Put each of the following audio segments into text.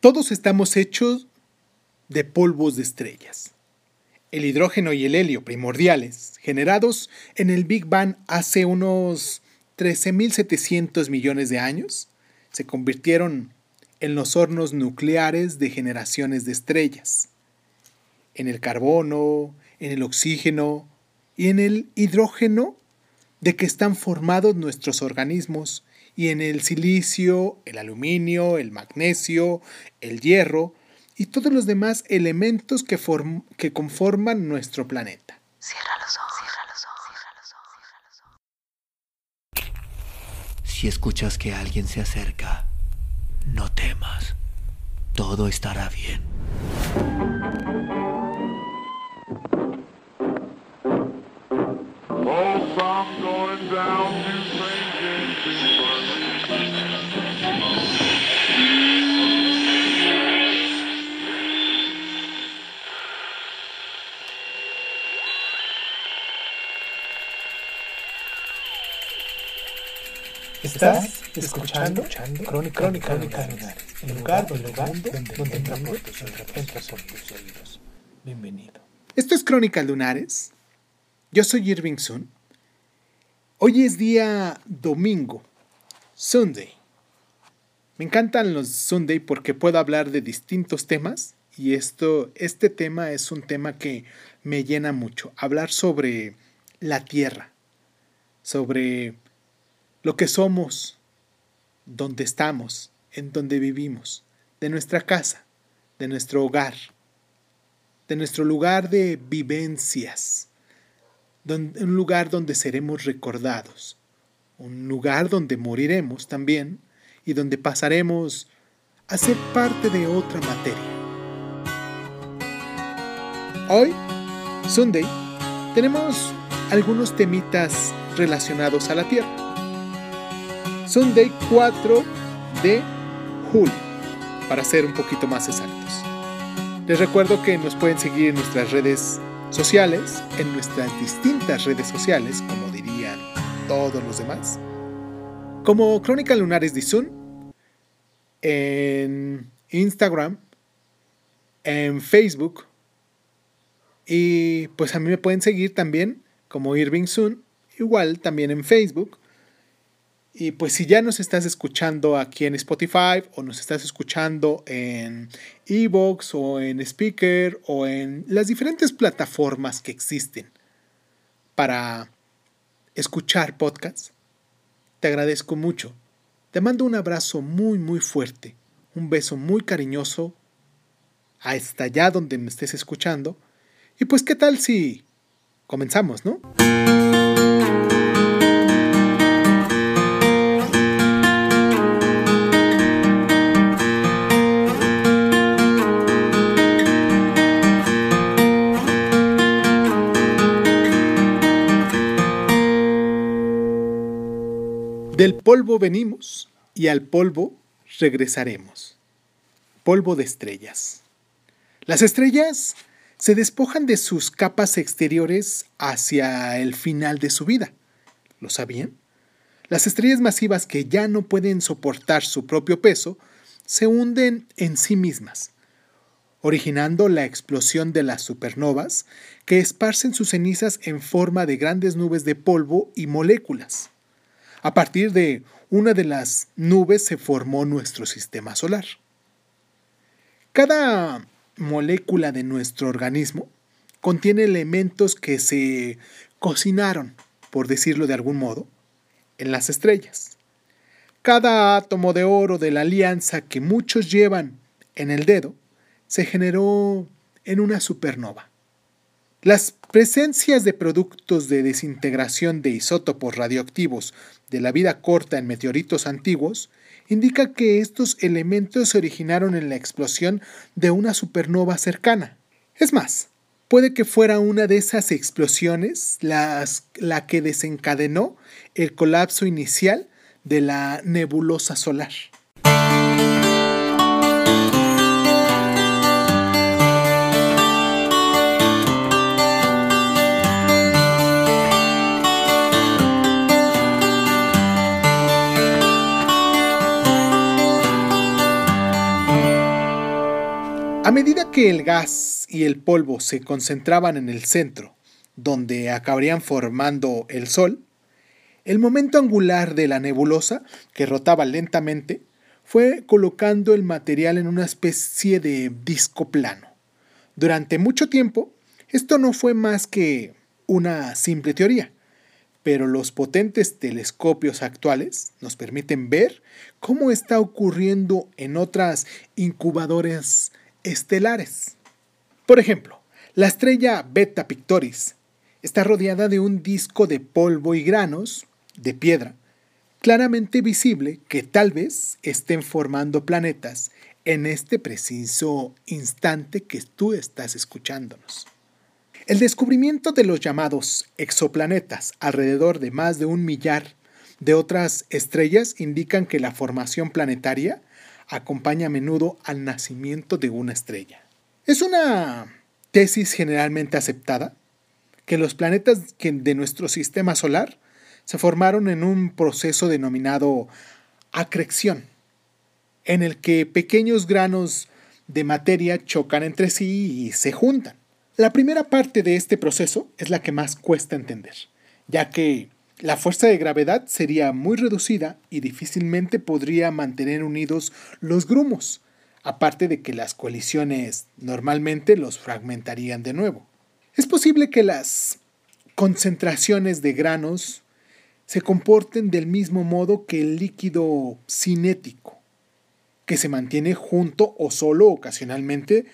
Todos estamos hechos de polvos de estrellas. El hidrógeno y el helio primordiales, generados en el Big Bang hace unos 13.700 millones de años, se convirtieron en los hornos nucleares de generaciones de estrellas, en el carbono, en el oxígeno y en el hidrógeno de que están formados nuestros organismos y en el silicio, el aluminio, el magnesio, el hierro y todos los demás elementos que, que conforman nuestro planeta. Cierra los ojos, cierra los ojos, cierra los ojos, cierra los ojos. Si escuchas que alguien se acerca, no temas. Todo estará bien. Estás escuchando, Crónica, Crónica, el lugar, el lugar donde, donde entra por tus oídos. Bienvenido. Esto es Crónica Lunares. Yo soy Irving Sun. Hoy es día domingo, Sunday. Me encantan los Sunday porque puedo hablar de distintos temas y esto, este tema es un tema que me llena mucho. Hablar sobre la tierra, sobre lo que somos, donde estamos, en donde vivimos, de nuestra casa, de nuestro hogar, de nuestro lugar de vivencias, un lugar donde seremos recordados, un lugar donde moriremos también y donde pasaremos a ser parte de otra materia. Hoy, Sunday, tenemos algunos temitas relacionados a la Tierra. Sunday 4 de julio, para ser un poquito más exactos. Les recuerdo que nos pueden seguir en nuestras redes sociales, en nuestras distintas redes sociales, como dirían todos los demás, como Crónica Lunares de Sun, en Instagram, en Facebook, y pues a mí me pueden seguir también como Irving Sun, igual también en Facebook, y pues si ya nos estás escuchando aquí en Spotify o nos estás escuchando en Evox o en Speaker o en las diferentes plataformas que existen para escuchar podcasts, te agradezco mucho. Te mando un abrazo muy muy fuerte, un beso muy cariñoso hasta allá donde me estés escuchando. Y pues qué tal si comenzamos, ¿no? Del polvo venimos y al polvo regresaremos. Polvo de estrellas. Las estrellas se despojan de sus capas exteriores hacia el final de su vida. ¿Lo sabían? Las estrellas masivas que ya no pueden soportar su propio peso se hunden en sí mismas, originando la explosión de las supernovas que esparcen sus cenizas en forma de grandes nubes de polvo y moléculas. A partir de una de las nubes se formó nuestro sistema solar. Cada molécula de nuestro organismo contiene elementos que se cocinaron, por decirlo de algún modo, en las estrellas. Cada átomo de oro de la alianza que muchos llevan en el dedo se generó en una supernova. Las presencias de productos de desintegración de isótopos radioactivos de la vida corta en meteoritos antiguos indica que estos elementos se originaron en la explosión de una supernova cercana. Es más, puede que fuera una de esas explosiones las, la que desencadenó el colapso inicial de la nebulosa solar. A medida que el gas y el polvo se concentraban en el centro, donde acabarían formando el Sol, el momento angular de la nebulosa, que rotaba lentamente, fue colocando el material en una especie de disco plano. Durante mucho tiempo, esto no fue más que una simple teoría, pero los potentes telescopios actuales nos permiten ver cómo está ocurriendo en otras incubadoras estelares. Por ejemplo, la estrella Beta Pictoris está rodeada de un disco de polvo y granos de piedra claramente visible que tal vez estén formando planetas en este preciso instante que tú estás escuchándonos. El descubrimiento de los llamados exoplanetas alrededor de más de un millar de otras estrellas indican que la formación planetaria acompaña a menudo al nacimiento de una estrella. Es una tesis generalmente aceptada que los planetas de nuestro sistema solar se formaron en un proceso denominado acreción, en el que pequeños granos de materia chocan entre sí y se juntan. La primera parte de este proceso es la que más cuesta entender, ya que la fuerza de gravedad sería muy reducida y difícilmente podría mantener unidos los grumos, aparte de que las colisiones normalmente los fragmentarían de nuevo. Es posible que las concentraciones de granos se comporten del mismo modo que el líquido cinético, que se mantiene junto o solo ocasionalmente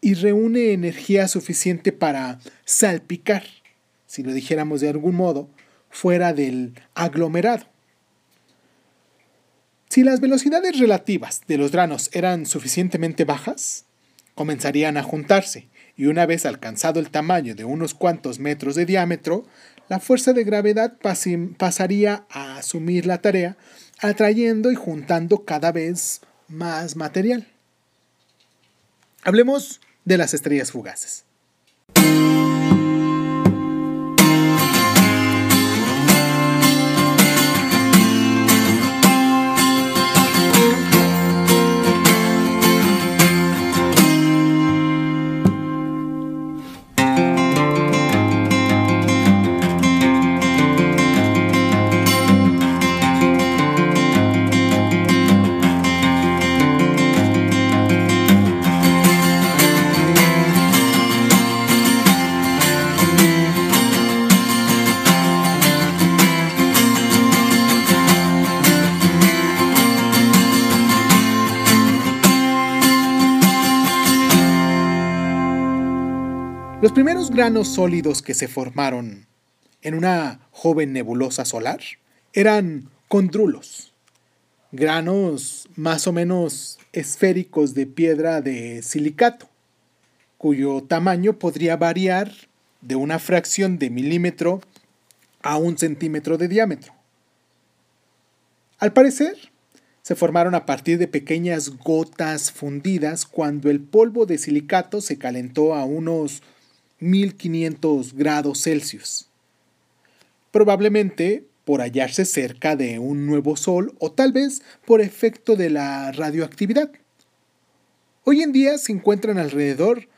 y reúne energía suficiente para salpicar, si lo dijéramos de algún modo, fuera del aglomerado. Si las velocidades relativas de los granos eran suficientemente bajas, comenzarían a juntarse y una vez alcanzado el tamaño de unos cuantos metros de diámetro, la fuerza de gravedad pasaría a asumir la tarea, atrayendo y juntando cada vez más material. Hablemos de las estrellas fugaces. Los primeros granos sólidos que se formaron en una joven nebulosa solar eran condrulos, granos más o menos esféricos de piedra de silicato, cuyo tamaño podría variar de una fracción de milímetro a un centímetro de diámetro. Al parecer, se formaron a partir de pequeñas gotas fundidas cuando el polvo de silicato se calentó a unos 1500 grados Celsius. Probablemente por hallarse cerca de un nuevo sol o tal vez por efecto de la radioactividad. Hoy en día se encuentran alrededor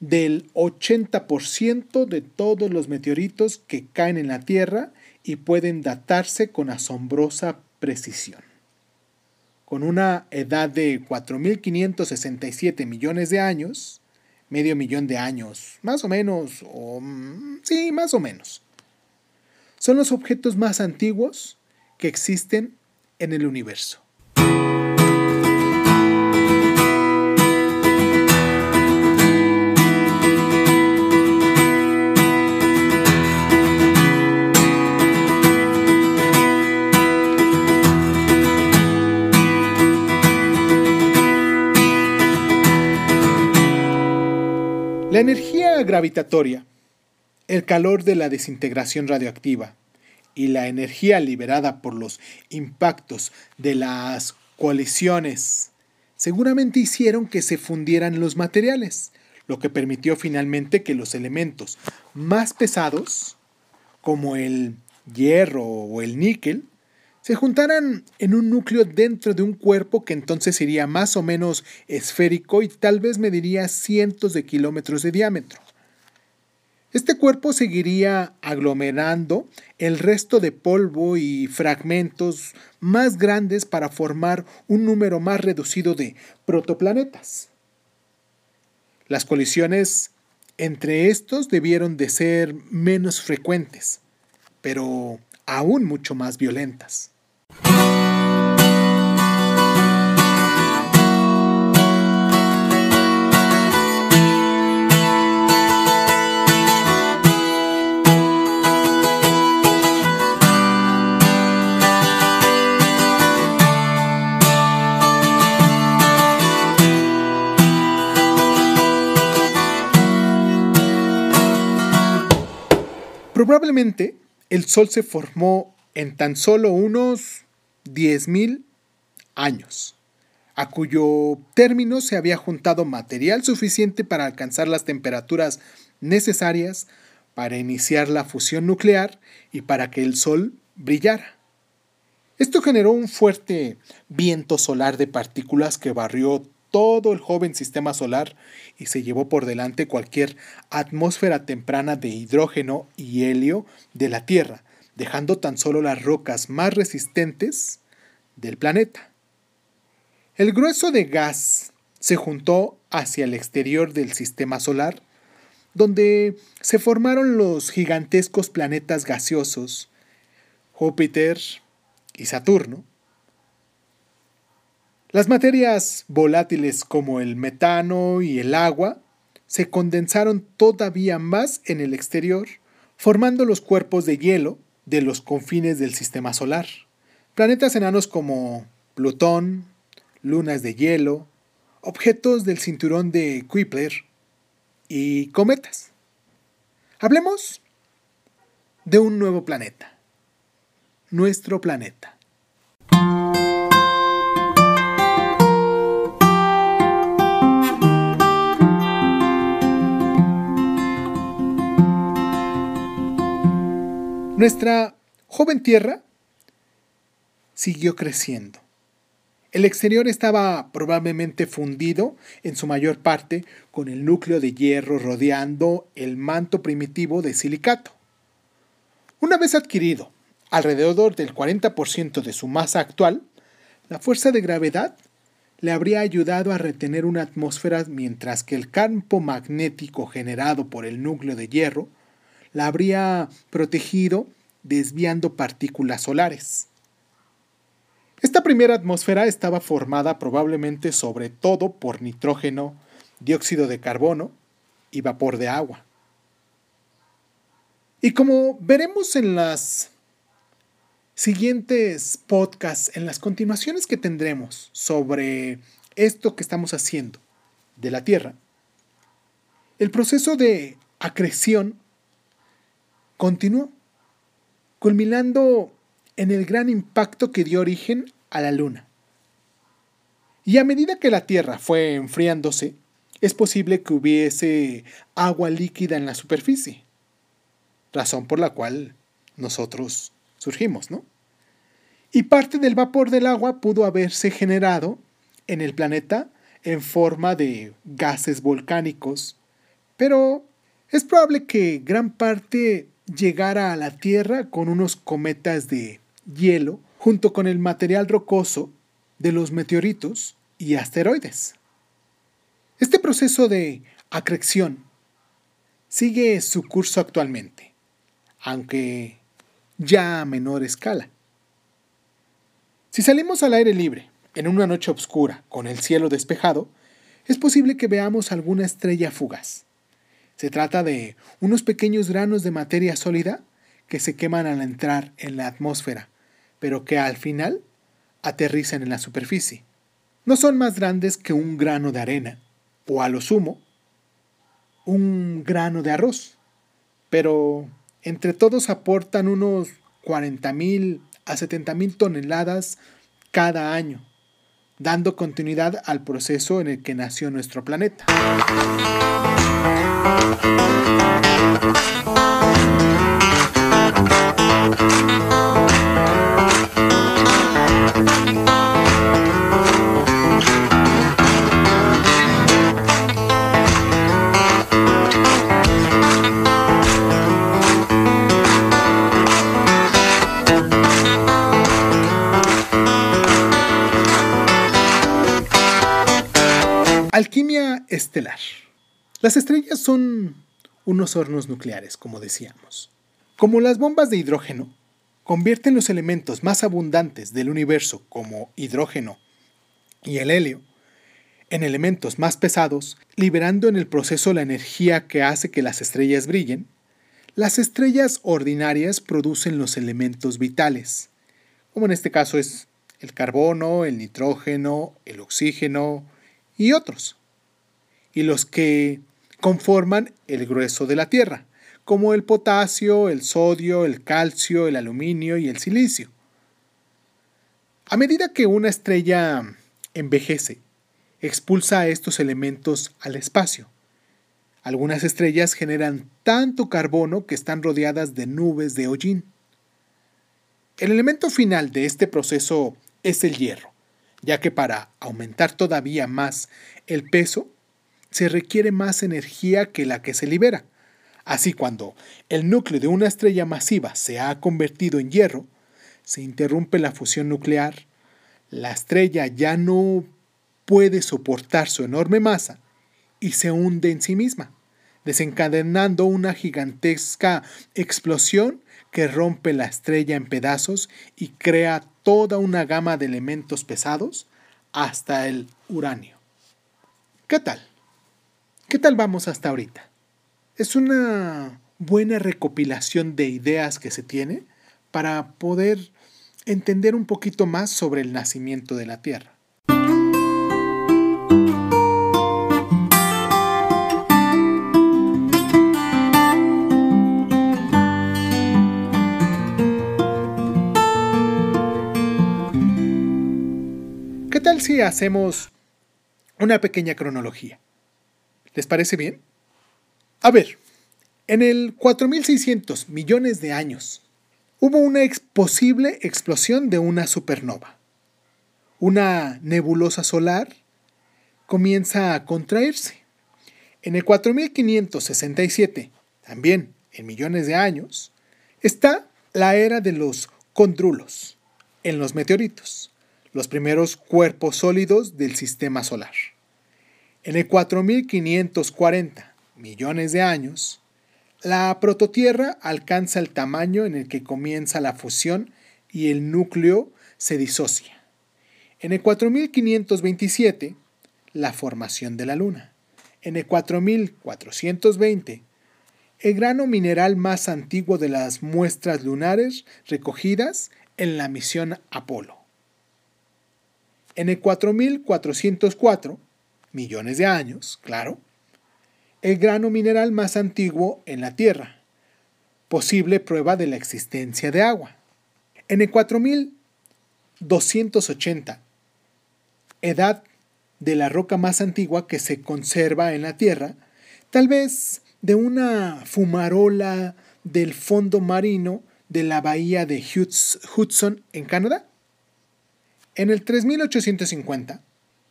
del 80% de todos los meteoritos que caen en la Tierra y pueden datarse con asombrosa precisión. Con una edad de 4.567 millones de años, medio millón de años, más o menos, o mm, sí, más o menos. Son los objetos más antiguos que existen en el universo. La energía gravitatoria, el calor de la desintegración radioactiva y la energía liberada por los impactos de las colisiones seguramente hicieron que se fundieran los materiales, lo que permitió finalmente que los elementos más pesados, como el hierro o el níquel, se juntaran en un núcleo dentro de un cuerpo que entonces sería más o menos esférico y tal vez mediría cientos de kilómetros de diámetro. Este cuerpo seguiría aglomerando el resto de polvo y fragmentos más grandes para formar un número más reducido de protoplanetas. Las colisiones entre estos debieron de ser menos frecuentes, pero aún mucho más violentas. Probablemente el Sol se formó en tan solo unos 10.000 años, a cuyo término se había juntado material suficiente para alcanzar las temperaturas necesarias para iniciar la fusión nuclear y para que el Sol brillara. Esto generó un fuerte viento solar de partículas que barrió todo el joven sistema solar y se llevó por delante cualquier atmósfera temprana de hidrógeno y helio de la Tierra, dejando tan solo las rocas más resistentes del planeta. El grueso de gas se juntó hacia el exterior del sistema solar, donde se formaron los gigantescos planetas gaseosos, Júpiter y Saturno, las materias volátiles como el metano y el agua se condensaron todavía más en el exterior, formando los cuerpos de hielo de los confines del sistema solar. Planetas enanos como Plutón, lunas de hielo, objetos del cinturón de Kuiper y cometas. Hablemos de un nuevo planeta, nuestro planeta. Nuestra joven tierra siguió creciendo. El exterior estaba probablemente fundido en su mayor parte con el núcleo de hierro rodeando el manto primitivo de silicato. Una vez adquirido alrededor del 40% de su masa actual, la fuerza de gravedad le habría ayudado a retener una atmósfera mientras que el campo magnético generado por el núcleo de hierro la habría protegido desviando partículas solares. Esta primera atmósfera estaba formada probablemente sobre todo por nitrógeno, dióxido de carbono y vapor de agua. Y como veremos en las siguientes podcasts, en las continuaciones que tendremos sobre esto que estamos haciendo de la Tierra, el proceso de acreción continuó, culminando en el gran impacto que dio origen a la Luna. Y a medida que la Tierra fue enfriándose, es posible que hubiese agua líquida en la superficie, razón por la cual nosotros surgimos, ¿no? Y parte del vapor del agua pudo haberse generado en el planeta en forma de gases volcánicos, pero es probable que gran parte llegara a la Tierra con unos cometas de hielo junto con el material rocoso de los meteoritos y asteroides. Este proceso de acreción sigue su curso actualmente, aunque ya a menor escala. Si salimos al aire libre, en una noche oscura, con el cielo despejado, es posible que veamos alguna estrella fugaz. Se trata de unos pequeños granos de materia sólida que se queman al entrar en la atmósfera, pero que al final aterrizan en la superficie. No son más grandes que un grano de arena, o a lo sumo, un grano de arroz, pero entre todos aportan unos 40.000 a 70.000 toneladas cada año dando continuidad al proceso en el que nació nuestro planeta. Alquimia Estelar. Las estrellas son unos hornos nucleares, como decíamos. Como las bombas de hidrógeno, convierten los elementos más abundantes del universo, como hidrógeno y el helio, en elementos más pesados, liberando en el proceso la energía que hace que las estrellas brillen, las estrellas ordinarias producen los elementos vitales, como en este caso es el carbono, el nitrógeno, el oxígeno y otros, y los que conforman el grueso de la Tierra, como el potasio, el sodio, el calcio, el aluminio y el silicio. A medida que una estrella envejece, expulsa estos elementos al espacio. Algunas estrellas generan tanto carbono que están rodeadas de nubes de hollín. El elemento final de este proceso es el hierro, ya que para aumentar todavía más el peso, se requiere más energía que la que se libera. Así cuando el núcleo de una estrella masiva se ha convertido en hierro, se interrumpe la fusión nuclear, la estrella ya no puede soportar su enorme masa y se hunde en sí misma, desencadenando una gigantesca explosión que rompe la estrella en pedazos y crea toda una gama de elementos pesados hasta el uranio. ¿Qué tal? ¿Qué tal vamos hasta ahorita? Es una buena recopilación de ideas que se tiene para poder entender un poquito más sobre el nacimiento de la Tierra. si hacemos una pequeña cronología? ¿Les parece bien? A ver, en el 4600 millones de años hubo una posible explosión de una supernova. Una nebulosa solar comienza a contraerse. En el 4567, también en millones de años, está la era de los condrulos en los meteoritos los primeros cuerpos sólidos del sistema solar. En el 4540 millones de años, la prototierra alcanza el tamaño en el que comienza la fusión y el núcleo se disocia. En el 4527, la formación de la Luna. En el 4420, el grano mineral más antiguo de las muestras lunares recogidas en la misión Apolo. En el 4404, millones de años, claro, el grano mineral más antiguo en la Tierra, posible prueba de la existencia de agua. En el 4280, edad de la roca más antigua que se conserva en la Tierra, tal vez de una fumarola del fondo marino de la bahía de Hudson en Canadá. En el 3850,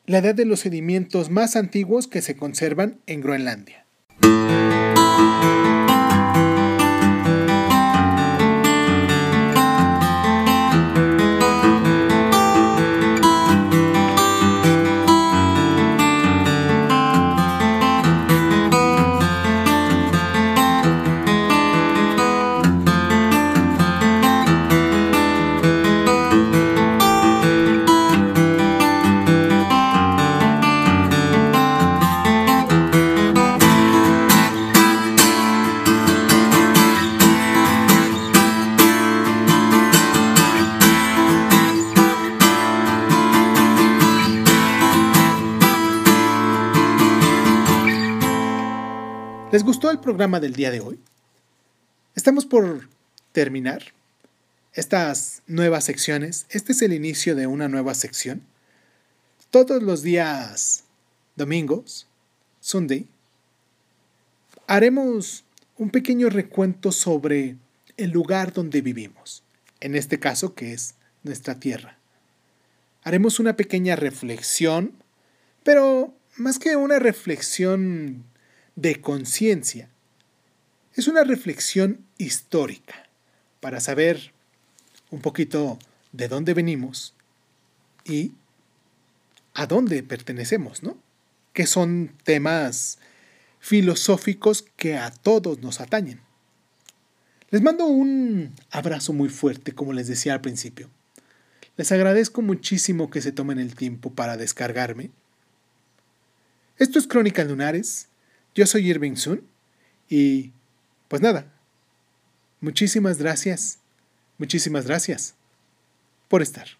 la edad de los sedimentos más antiguos que se conservan en Groenlandia. Programa del día de hoy? Estamos por terminar estas nuevas secciones. Este es el inicio de una nueva sección. Todos los días domingos, Sunday, haremos un pequeño recuento sobre el lugar donde vivimos, en este caso que es nuestra tierra. Haremos una pequeña reflexión, pero más que una reflexión de conciencia. Es una reflexión histórica para saber un poquito de dónde venimos y a dónde pertenecemos, ¿no? que son temas filosóficos que a todos nos atañen. Les mando un abrazo muy fuerte, como les decía al principio. Les agradezco muchísimo que se tomen el tiempo para descargarme. Esto es Crónica Lunares. Yo soy Irving Sun y pues nada. Muchísimas gracias. Muchísimas gracias por estar.